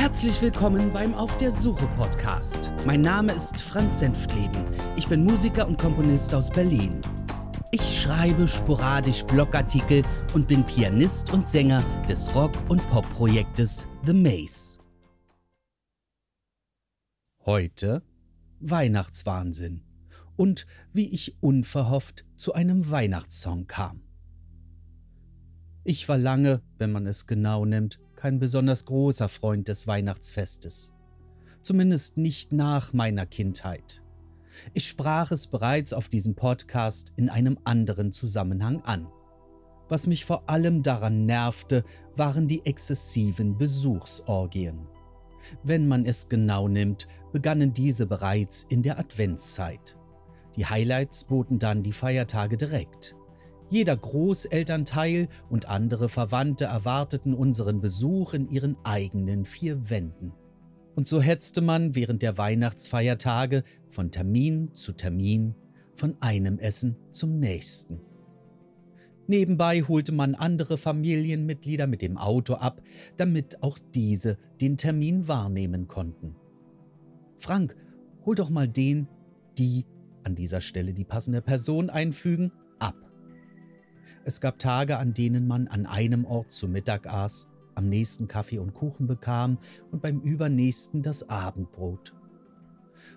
Herzlich willkommen beim Auf der Suche Podcast. Mein Name ist Franz Senftleben. Ich bin Musiker und Komponist aus Berlin. Ich schreibe sporadisch Blogartikel und bin Pianist und Sänger des Rock- und Pop-Projektes The Maze. Heute Weihnachtswahnsinn und wie ich unverhofft zu einem Weihnachtssong kam. Ich war lange, wenn man es genau nimmt, kein besonders großer Freund des Weihnachtsfestes. Zumindest nicht nach meiner Kindheit. Ich sprach es bereits auf diesem Podcast in einem anderen Zusammenhang an. Was mich vor allem daran nervte, waren die exzessiven Besuchsorgien. Wenn man es genau nimmt, begannen diese bereits in der Adventszeit. Die Highlights boten dann die Feiertage direkt. Jeder Großelternteil und andere Verwandte erwarteten unseren Besuch in ihren eigenen vier Wänden. Und so hetzte man während der Weihnachtsfeiertage von Termin zu Termin, von einem Essen zum nächsten. Nebenbei holte man andere Familienmitglieder mit dem Auto ab, damit auch diese den Termin wahrnehmen konnten. Frank, hol doch mal den, die, an dieser Stelle die passende Person einfügen, ab. Es gab Tage, an denen man an einem Ort zu Mittag aß, am nächsten Kaffee und Kuchen bekam und beim übernächsten das Abendbrot.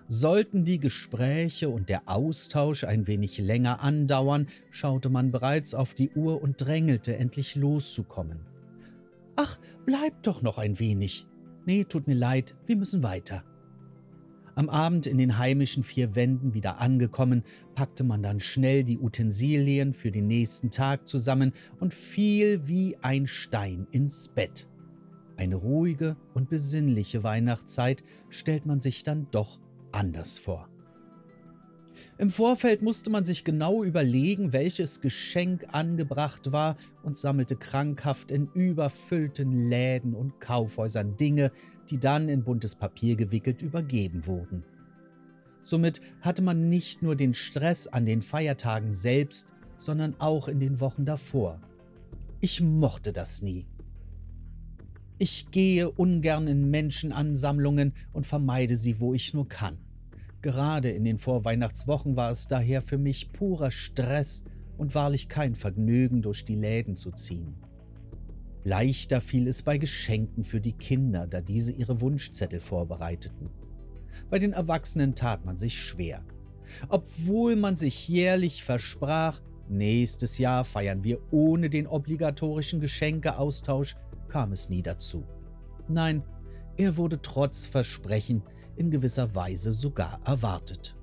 Sollten die Gespräche und der Austausch ein wenig länger andauern, schaute man bereits auf die Uhr und drängelte, endlich loszukommen. Ach, bleib doch noch ein wenig. Nee, tut mir leid, wir müssen weiter. Am Abend in den heimischen vier Wänden wieder angekommen, packte man dann schnell die Utensilien für den nächsten Tag zusammen und fiel wie ein Stein ins Bett. Eine ruhige und besinnliche Weihnachtszeit stellt man sich dann doch anders vor. Im Vorfeld musste man sich genau überlegen, welches Geschenk angebracht war und sammelte krankhaft in überfüllten Läden und Kaufhäusern Dinge, die dann in buntes Papier gewickelt übergeben wurden. Somit hatte man nicht nur den Stress an den Feiertagen selbst, sondern auch in den Wochen davor. Ich mochte das nie. Ich gehe ungern in Menschenansammlungen und vermeide sie, wo ich nur kann. Gerade in den Vorweihnachtswochen war es daher für mich purer Stress und wahrlich kein Vergnügen, durch die Läden zu ziehen. Leichter fiel es bei Geschenken für die Kinder, da diese ihre Wunschzettel vorbereiteten. Bei den Erwachsenen tat man sich schwer. Obwohl man sich jährlich versprach, nächstes Jahr feiern wir ohne den obligatorischen Geschenkeaustausch, kam es nie dazu. Nein, er wurde trotz Versprechen in gewisser Weise sogar erwartet.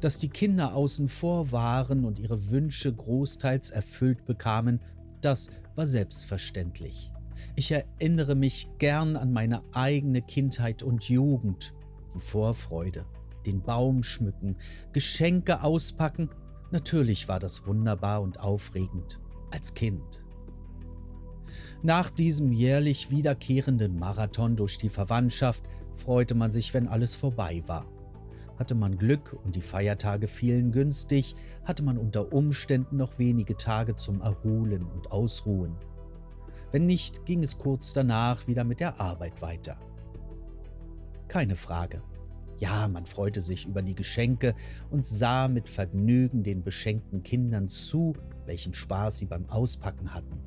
Dass die Kinder außen vor waren und ihre Wünsche großteils erfüllt bekamen, das war selbstverständlich. Ich erinnere mich gern an meine eigene Kindheit und Jugend, die Vorfreude, den Baum schmücken, Geschenke auspacken. Natürlich war das wunderbar und aufregend als Kind. Nach diesem jährlich wiederkehrenden Marathon durch die Verwandtschaft freute man sich, wenn alles vorbei war. Hatte man Glück und die Feiertage fielen günstig, hatte man unter Umständen noch wenige Tage zum Erholen und Ausruhen. Wenn nicht, ging es kurz danach wieder mit der Arbeit weiter. Keine Frage. Ja, man freute sich über die Geschenke und sah mit Vergnügen den beschenkten Kindern zu, welchen Spaß sie beim Auspacken hatten.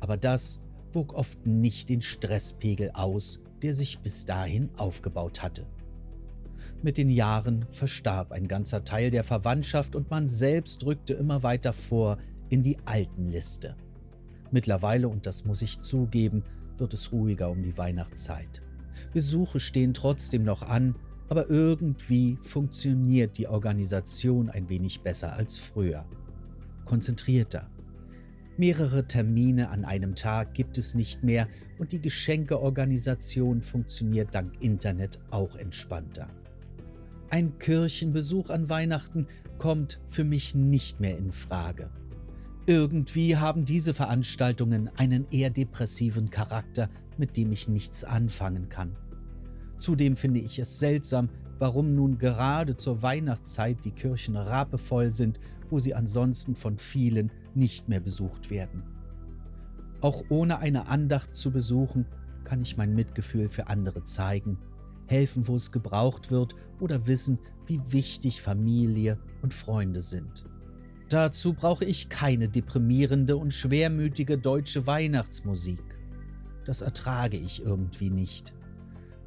Aber das wog oft nicht den Stresspegel aus, der sich bis dahin aufgebaut hatte. Mit den Jahren verstarb ein ganzer Teil der Verwandtschaft und man selbst rückte immer weiter vor in die alten Liste. Mittlerweile, und das muss ich zugeben, wird es ruhiger um die Weihnachtszeit. Besuche stehen trotzdem noch an, aber irgendwie funktioniert die Organisation ein wenig besser als früher. Konzentrierter, Mehrere Termine an einem Tag gibt es nicht mehr und die Geschenkeorganisation funktioniert dank Internet auch entspannter. Ein Kirchenbesuch an Weihnachten kommt für mich nicht mehr in Frage. Irgendwie haben diese Veranstaltungen einen eher depressiven Charakter, mit dem ich nichts anfangen kann. Zudem finde ich es seltsam, warum nun gerade zur Weihnachtszeit die Kirchen rappevoll sind, wo sie ansonsten von vielen nicht mehr besucht werden. Auch ohne eine Andacht zu besuchen, kann ich mein Mitgefühl für andere zeigen, helfen, wo es gebraucht wird oder wissen, wie wichtig Familie und Freunde sind. Dazu brauche ich keine deprimierende und schwermütige deutsche Weihnachtsmusik. Das ertrage ich irgendwie nicht.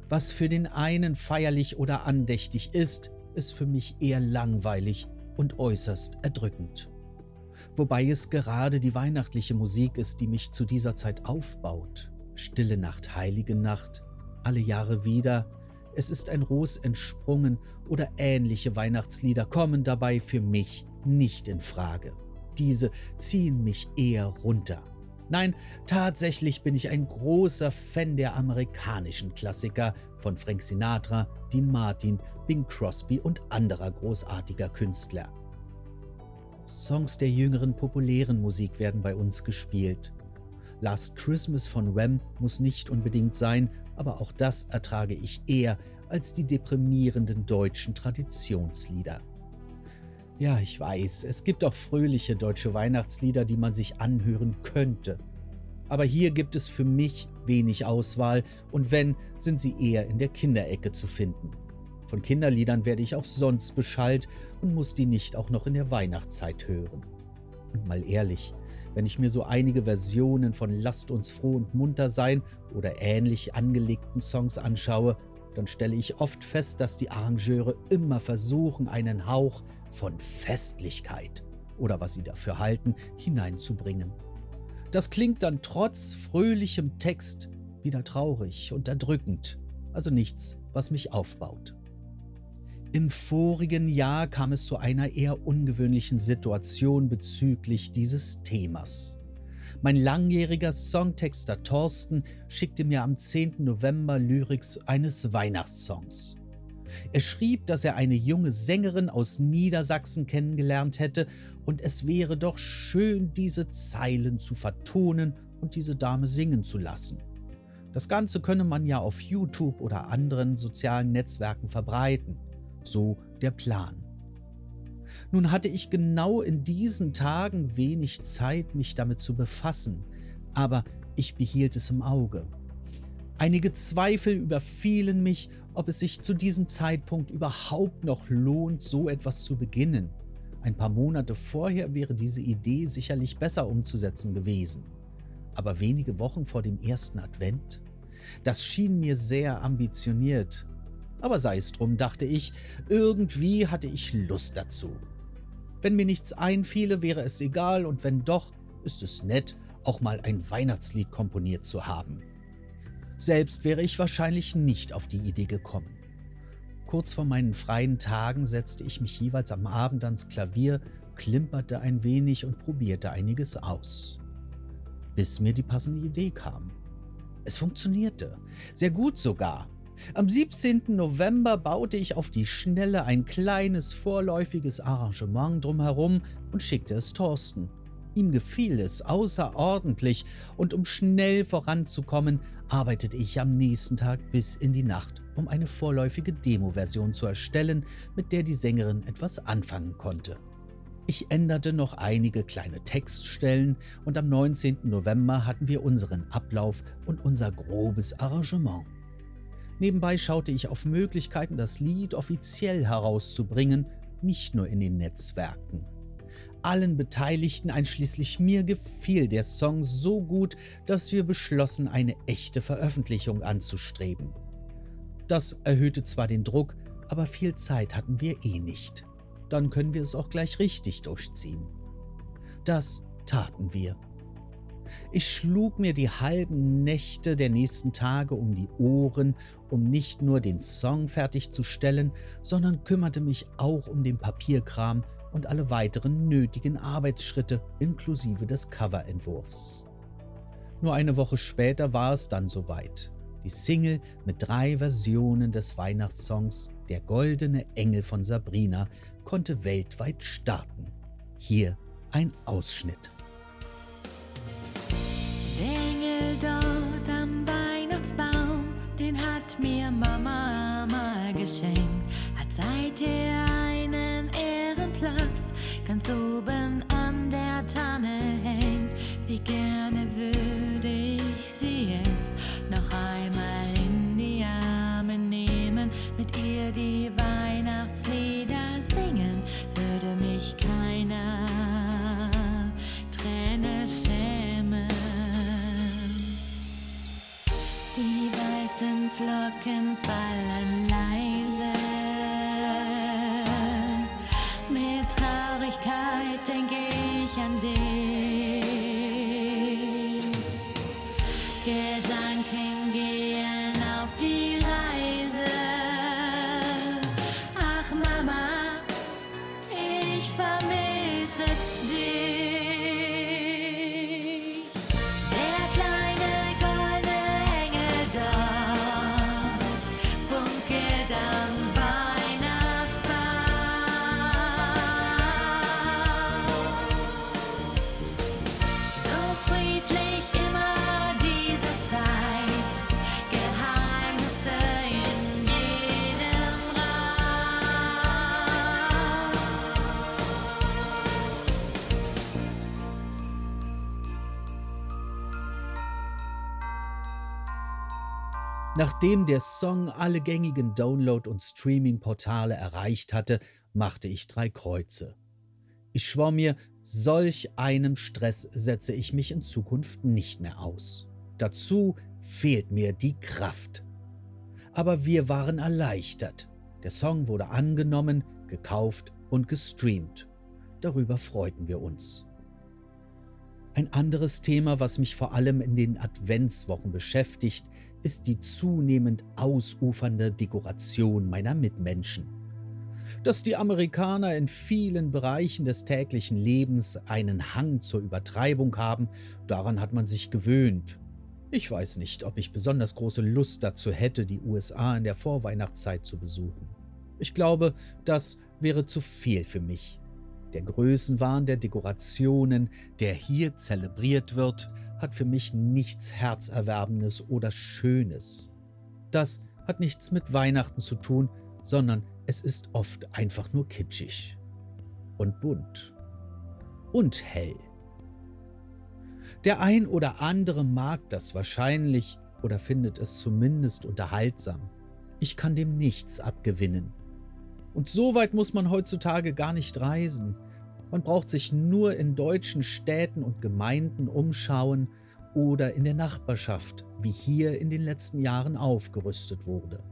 Was für den einen feierlich oder andächtig ist, ist für mich eher langweilig und äußerst erdrückend. Wobei es gerade die weihnachtliche Musik ist, die mich zu dieser Zeit aufbaut. Stille Nacht, heilige Nacht, alle Jahre wieder, es ist ein Ros entsprungen oder ähnliche Weihnachtslieder kommen dabei für mich nicht in Frage. Diese ziehen mich eher runter. Nein, tatsächlich bin ich ein großer Fan der amerikanischen Klassiker von Frank Sinatra, Dean Martin, Bing Crosby und anderer großartiger Künstler. Songs der jüngeren populären Musik werden bei uns gespielt. Last Christmas von Wham muss nicht unbedingt sein, aber auch das ertrage ich eher als die deprimierenden deutschen Traditionslieder. Ja, ich weiß, es gibt auch fröhliche deutsche Weihnachtslieder, die man sich anhören könnte. Aber hier gibt es für mich wenig Auswahl und wenn, sind sie eher in der Kinderecke zu finden. Von Kinderliedern werde ich auch sonst beschallt und muss die nicht auch noch in der Weihnachtszeit hören. Und mal ehrlich, wenn ich mir so einige Versionen von Lasst uns froh und munter sein oder ähnlich angelegten Songs anschaue, dann stelle ich oft fest, dass die Arrangeure immer versuchen, einen Hauch von Festlichkeit oder was sie dafür halten, hineinzubringen. Das klingt dann trotz fröhlichem Text wieder traurig und erdrückend, also nichts, was mich aufbaut. Im vorigen Jahr kam es zu einer eher ungewöhnlichen Situation bezüglich dieses Themas. Mein langjähriger Songtexter Thorsten schickte mir am 10. November Lyrics eines Weihnachtssongs. Er schrieb, dass er eine junge Sängerin aus Niedersachsen kennengelernt hätte und es wäre doch schön, diese Zeilen zu vertonen und diese Dame singen zu lassen. Das Ganze könne man ja auf YouTube oder anderen sozialen Netzwerken verbreiten. So der Plan. Nun hatte ich genau in diesen Tagen wenig Zeit, mich damit zu befassen, aber ich behielt es im Auge. Einige Zweifel überfielen mich, ob es sich zu diesem Zeitpunkt überhaupt noch lohnt, so etwas zu beginnen. Ein paar Monate vorher wäre diese Idee sicherlich besser umzusetzen gewesen. Aber wenige Wochen vor dem ersten Advent? Das schien mir sehr ambitioniert. Aber sei es drum, dachte ich, irgendwie hatte ich Lust dazu. Wenn mir nichts einfiele, wäre es egal, und wenn doch, ist es nett, auch mal ein Weihnachtslied komponiert zu haben. Selbst wäre ich wahrscheinlich nicht auf die Idee gekommen. Kurz vor meinen freien Tagen setzte ich mich jeweils am Abend ans Klavier, klimperte ein wenig und probierte einiges aus. Bis mir die passende Idee kam. Es funktionierte, sehr gut sogar. Am 17. November baute ich auf die Schnelle ein kleines vorläufiges Arrangement drumherum und schickte es Thorsten. Ihm gefiel es außerordentlich, und um schnell voranzukommen, arbeitete ich am nächsten Tag bis in die Nacht, um eine vorläufige Demo-Version zu erstellen, mit der die Sängerin etwas anfangen konnte. Ich änderte noch einige kleine Textstellen und am 19. November hatten wir unseren Ablauf und unser grobes Arrangement. Nebenbei schaute ich auf Möglichkeiten, das Lied offiziell herauszubringen, nicht nur in den Netzwerken. Allen Beteiligten, einschließlich mir, gefiel der Song so gut, dass wir beschlossen, eine echte Veröffentlichung anzustreben. Das erhöhte zwar den Druck, aber viel Zeit hatten wir eh nicht. Dann können wir es auch gleich richtig durchziehen. Das taten wir. Ich schlug mir die halben Nächte der nächsten Tage um die Ohren, um nicht nur den Song fertigzustellen, sondern kümmerte mich auch um den Papierkram und alle weiteren nötigen Arbeitsschritte inklusive des Coverentwurfs. Nur eine Woche später war es dann soweit. Die Single mit drei Versionen des Weihnachtssongs Der goldene Engel von Sabrina konnte weltweit starten. Hier ein Ausschnitt. dort am Weihnachtsbaum, den hat mir Mama mal geschenkt. Hat seither ganz oben an der Tanne hängt. Wie gerne würde ich sie jetzt noch einmal in die Arme nehmen, mit ihr die Weihnachtslieder singen, würde mich keiner Träne schämen. Die weißen Flocken fallen lang. Denke ich an dich. Nachdem der Song alle gängigen Download- und Streaming-Portale erreicht hatte, machte ich drei Kreuze. Ich schwor mir, solch einem Stress setze ich mich in Zukunft nicht mehr aus. Dazu fehlt mir die Kraft. Aber wir waren erleichtert. Der Song wurde angenommen, gekauft und gestreamt. Darüber freuten wir uns. Ein anderes Thema, was mich vor allem in den Adventswochen beschäftigt, ist die zunehmend ausufernde Dekoration meiner Mitmenschen. Dass die Amerikaner in vielen Bereichen des täglichen Lebens einen Hang zur Übertreibung haben, daran hat man sich gewöhnt. Ich weiß nicht, ob ich besonders große Lust dazu hätte, die USA in der Vorweihnachtszeit zu besuchen. Ich glaube, das wäre zu viel für mich. Der Größenwahn der Dekorationen, der hier zelebriert wird, hat für mich nichts Herzerwerbendes oder Schönes. Das hat nichts mit Weihnachten zu tun, sondern es ist oft einfach nur kitschig und bunt und hell. Der ein oder andere mag das wahrscheinlich oder findet es zumindest unterhaltsam. Ich kann dem nichts abgewinnen. Und so weit muss man heutzutage gar nicht reisen. Man braucht sich nur in deutschen Städten und Gemeinden umschauen oder in der Nachbarschaft, wie hier in den letzten Jahren aufgerüstet wurde.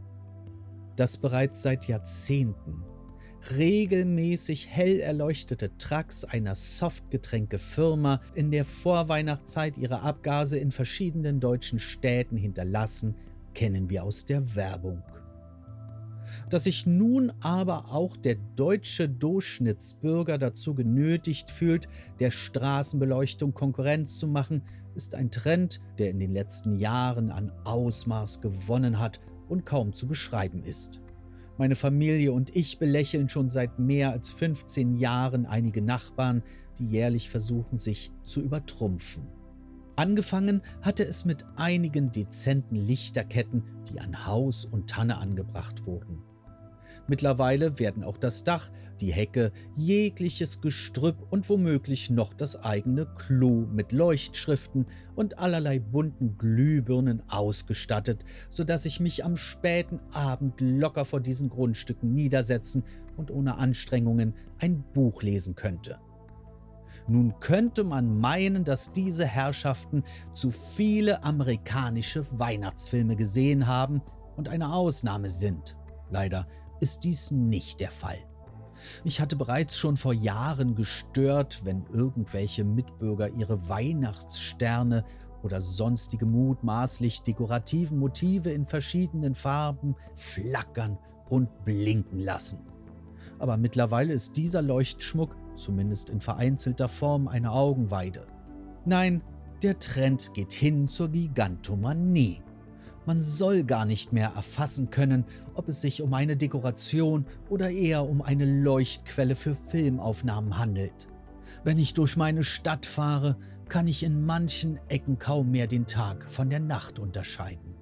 Dass bereits seit Jahrzehnten regelmäßig hell erleuchtete Trucks einer Softgetränkefirma in der Vorweihnachtszeit ihre Abgase in verschiedenen deutschen Städten hinterlassen, kennen wir aus der Werbung. Dass sich nun aber auch der deutsche Durchschnittsbürger dazu genötigt fühlt, der Straßenbeleuchtung Konkurrenz zu machen, ist ein Trend, der in den letzten Jahren an Ausmaß gewonnen hat und kaum zu beschreiben ist. Meine Familie und ich belächeln schon seit mehr als 15 Jahren einige Nachbarn, die jährlich versuchen, sich zu übertrumpfen. Angefangen hatte es mit einigen dezenten Lichterketten, die an Haus und Tanne angebracht wurden. Mittlerweile werden auch das Dach, die Hecke, jegliches Gestrüpp und womöglich noch das eigene Klo mit Leuchtschriften und allerlei bunten Glühbirnen ausgestattet, so dass ich mich am späten Abend locker vor diesen Grundstücken niedersetzen und ohne Anstrengungen ein Buch lesen könnte. Nun könnte man meinen, dass diese Herrschaften zu viele amerikanische Weihnachtsfilme gesehen haben und eine Ausnahme sind. Leider ist dies nicht der Fall. Mich hatte bereits schon vor Jahren gestört, wenn irgendwelche Mitbürger ihre Weihnachtssterne oder sonstige mutmaßlich dekorativen Motive in verschiedenen Farben flackern und blinken lassen. Aber mittlerweile ist dieser Leuchtschmuck, zumindest in vereinzelter Form, eine Augenweide. Nein, der Trend geht hin zur Gigantomanie. Man soll gar nicht mehr erfassen können, ob es sich um eine Dekoration oder eher um eine Leuchtquelle für Filmaufnahmen handelt. Wenn ich durch meine Stadt fahre, kann ich in manchen Ecken kaum mehr den Tag von der Nacht unterscheiden.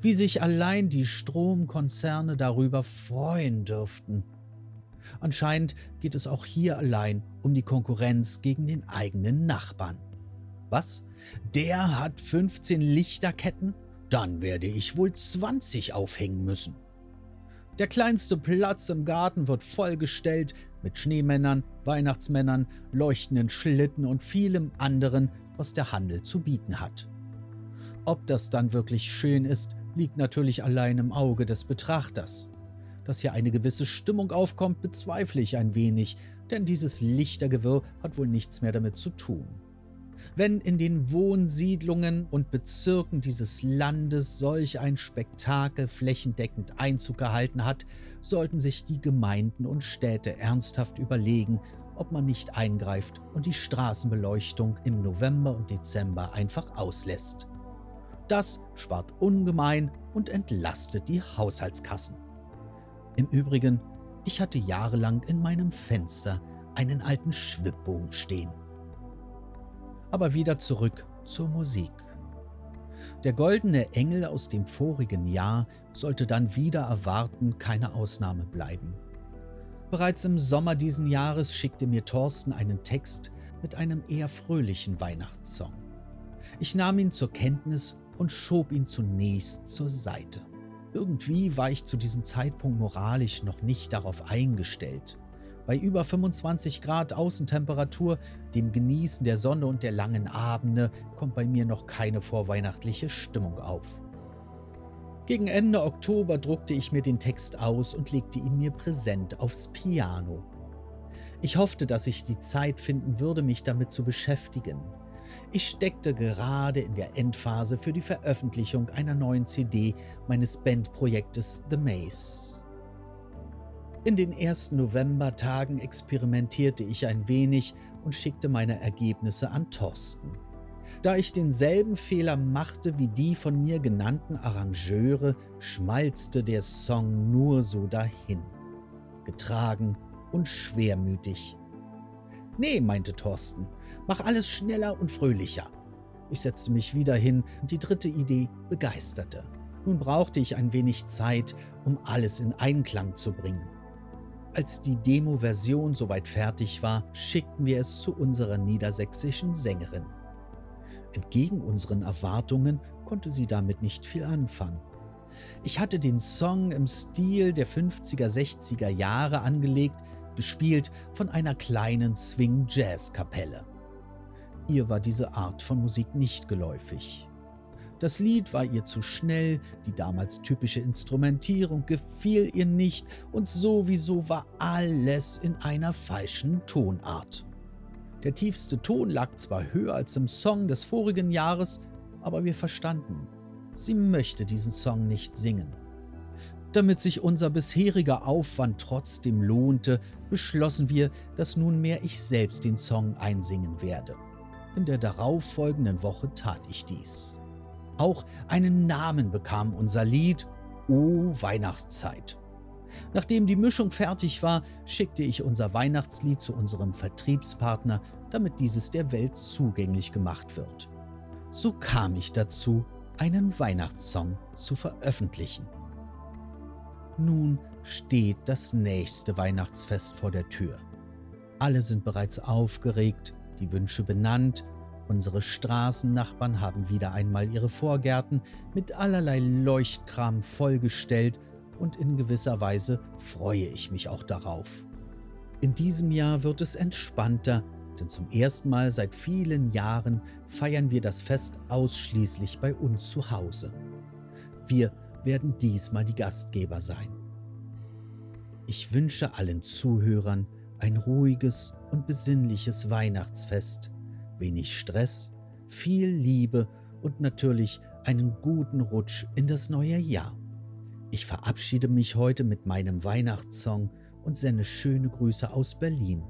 Wie sich allein die Stromkonzerne darüber freuen dürften. Anscheinend geht es auch hier allein um die Konkurrenz gegen den eigenen Nachbarn. Was? Der hat 15 Lichterketten? Dann werde ich wohl 20 aufhängen müssen. Der kleinste Platz im Garten wird vollgestellt mit Schneemännern, Weihnachtsmännern, leuchtenden Schlitten und vielem anderen, was der Handel zu bieten hat. Ob das dann wirklich schön ist, liegt natürlich allein im Auge des Betrachters. Dass hier eine gewisse Stimmung aufkommt, bezweifle ich ein wenig, denn dieses Lichtergewirr hat wohl nichts mehr damit zu tun. Wenn in den Wohnsiedlungen und Bezirken dieses Landes solch ein Spektakel flächendeckend Einzug gehalten hat, sollten sich die Gemeinden und Städte ernsthaft überlegen, ob man nicht eingreift und die Straßenbeleuchtung im November und Dezember einfach auslässt. Das spart ungemein und entlastet die Haushaltskassen. Im Übrigen, ich hatte jahrelang in meinem Fenster einen alten Schwibbogen stehen. Aber wieder zurück zur Musik. Der goldene Engel aus dem vorigen Jahr sollte dann wieder erwarten keine Ausnahme bleiben. Bereits im Sommer diesen Jahres schickte mir Thorsten einen Text mit einem eher fröhlichen Weihnachtssong. Ich nahm ihn zur Kenntnis und schob ihn zunächst zur Seite. Irgendwie war ich zu diesem Zeitpunkt moralisch noch nicht darauf eingestellt. Bei über 25 Grad Außentemperatur, dem Genießen der Sonne und der langen Abende kommt bei mir noch keine vorweihnachtliche Stimmung auf. Gegen Ende Oktober druckte ich mir den Text aus und legte ihn mir präsent aufs Piano. Ich hoffte, dass ich die Zeit finden würde, mich damit zu beschäftigen. Ich steckte gerade in der Endphase für die Veröffentlichung einer neuen CD meines Bandprojektes The Maze. In den ersten Novembertagen experimentierte ich ein wenig und schickte meine Ergebnisse an Thorsten. Da ich denselben Fehler machte wie die von mir genannten Arrangeure, schmalzte der Song nur so dahin. Getragen und schwermütig. Nee, meinte Thorsten, mach alles schneller und fröhlicher. Ich setzte mich wieder hin und die dritte Idee begeisterte. Nun brauchte ich ein wenig Zeit, um alles in Einklang zu bringen. Als die Demo-Version soweit fertig war, schickten wir es zu unserer niedersächsischen Sängerin. Entgegen unseren Erwartungen konnte sie damit nicht viel anfangen. Ich hatte den Song im Stil der 50er, 60er Jahre angelegt, gespielt von einer kleinen Swing-Jazz-Kapelle. Ihr war diese Art von Musik nicht geläufig. Das Lied war ihr zu schnell, die damals typische Instrumentierung gefiel ihr nicht und sowieso war alles in einer falschen Tonart. Der tiefste Ton lag zwar höher als im Song des vorigen Jahres, aber wir verstanden, sie möchte diesen Song nicht singen. Damit sich unser bisheriger Aufwand trotzdem lohnte, beschlossen wir, dass nunmehr ich selbst den Song einsingen werde. In der darauffolgenden Woche tat ich dies. Auch einen Namen bekam unser Lied O Weihnachtszeit. Nachdem die Mischung fertig war, schickte ich unser Weihnachtslied zu unserem Vertriebspartner, damit dieses der Welt zugänglich gemacht wird. So kam ich dazu, einen Weihnachtssong zu veröffentlichen. Nun steht das nächste Weihnachtsfest vor der Tür. Alle sind bereits aufgeregt, die Wünsche benannt Unsere Straßennachbarn haben wieder einmal ihre Vorgärten mit allerlei Leuchtkram vollgestellt und in gewisser Weise freue ich mich auch darauf. In diesem Jahr wird es entspannter, denn zum ersten Mal seit vielen Jahren feiern wir das Fest ausschließlich bei uns zu Hause. Wir werden diesmal die Gastgeber sein. Ich wünsche allen Zuhörern ein ruhiges und besinnliches Weihnachtsfest wenig Stress, viel Liebe und natürlich einen guten Rutsch in das neue Jahr. Ich verabschiede mich heute mit meinem Weihnachtssong und sende schöne Grüße aus Berlin.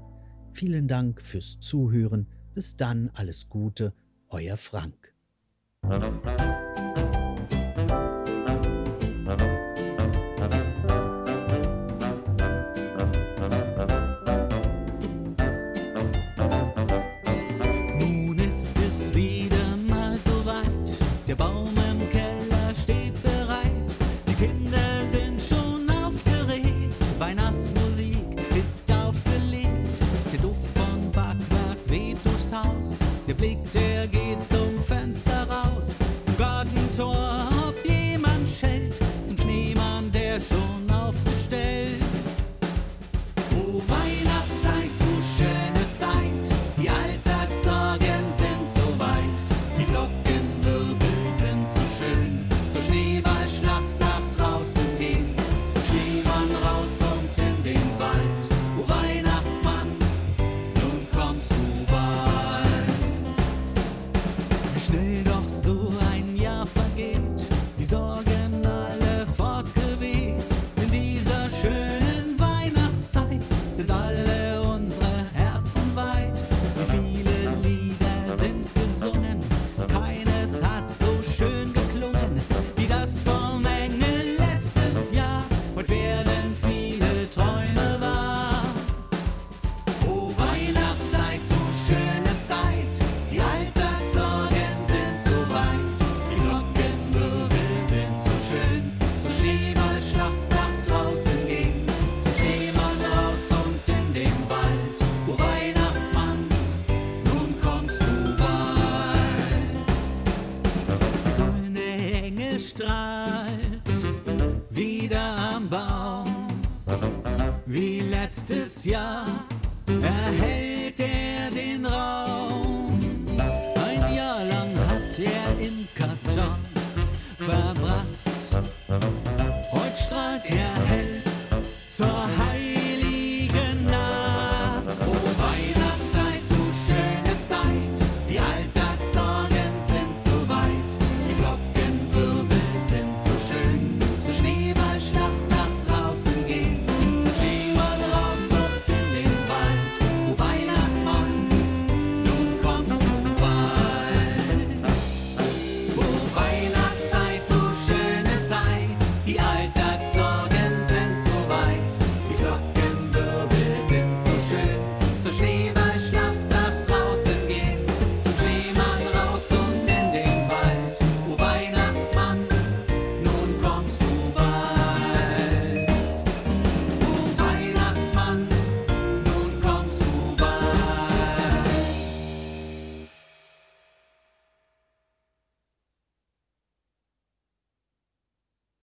Vielen Dank fürs Zuhören. Bis dann alles Gute, euer Frank. Soweit. Der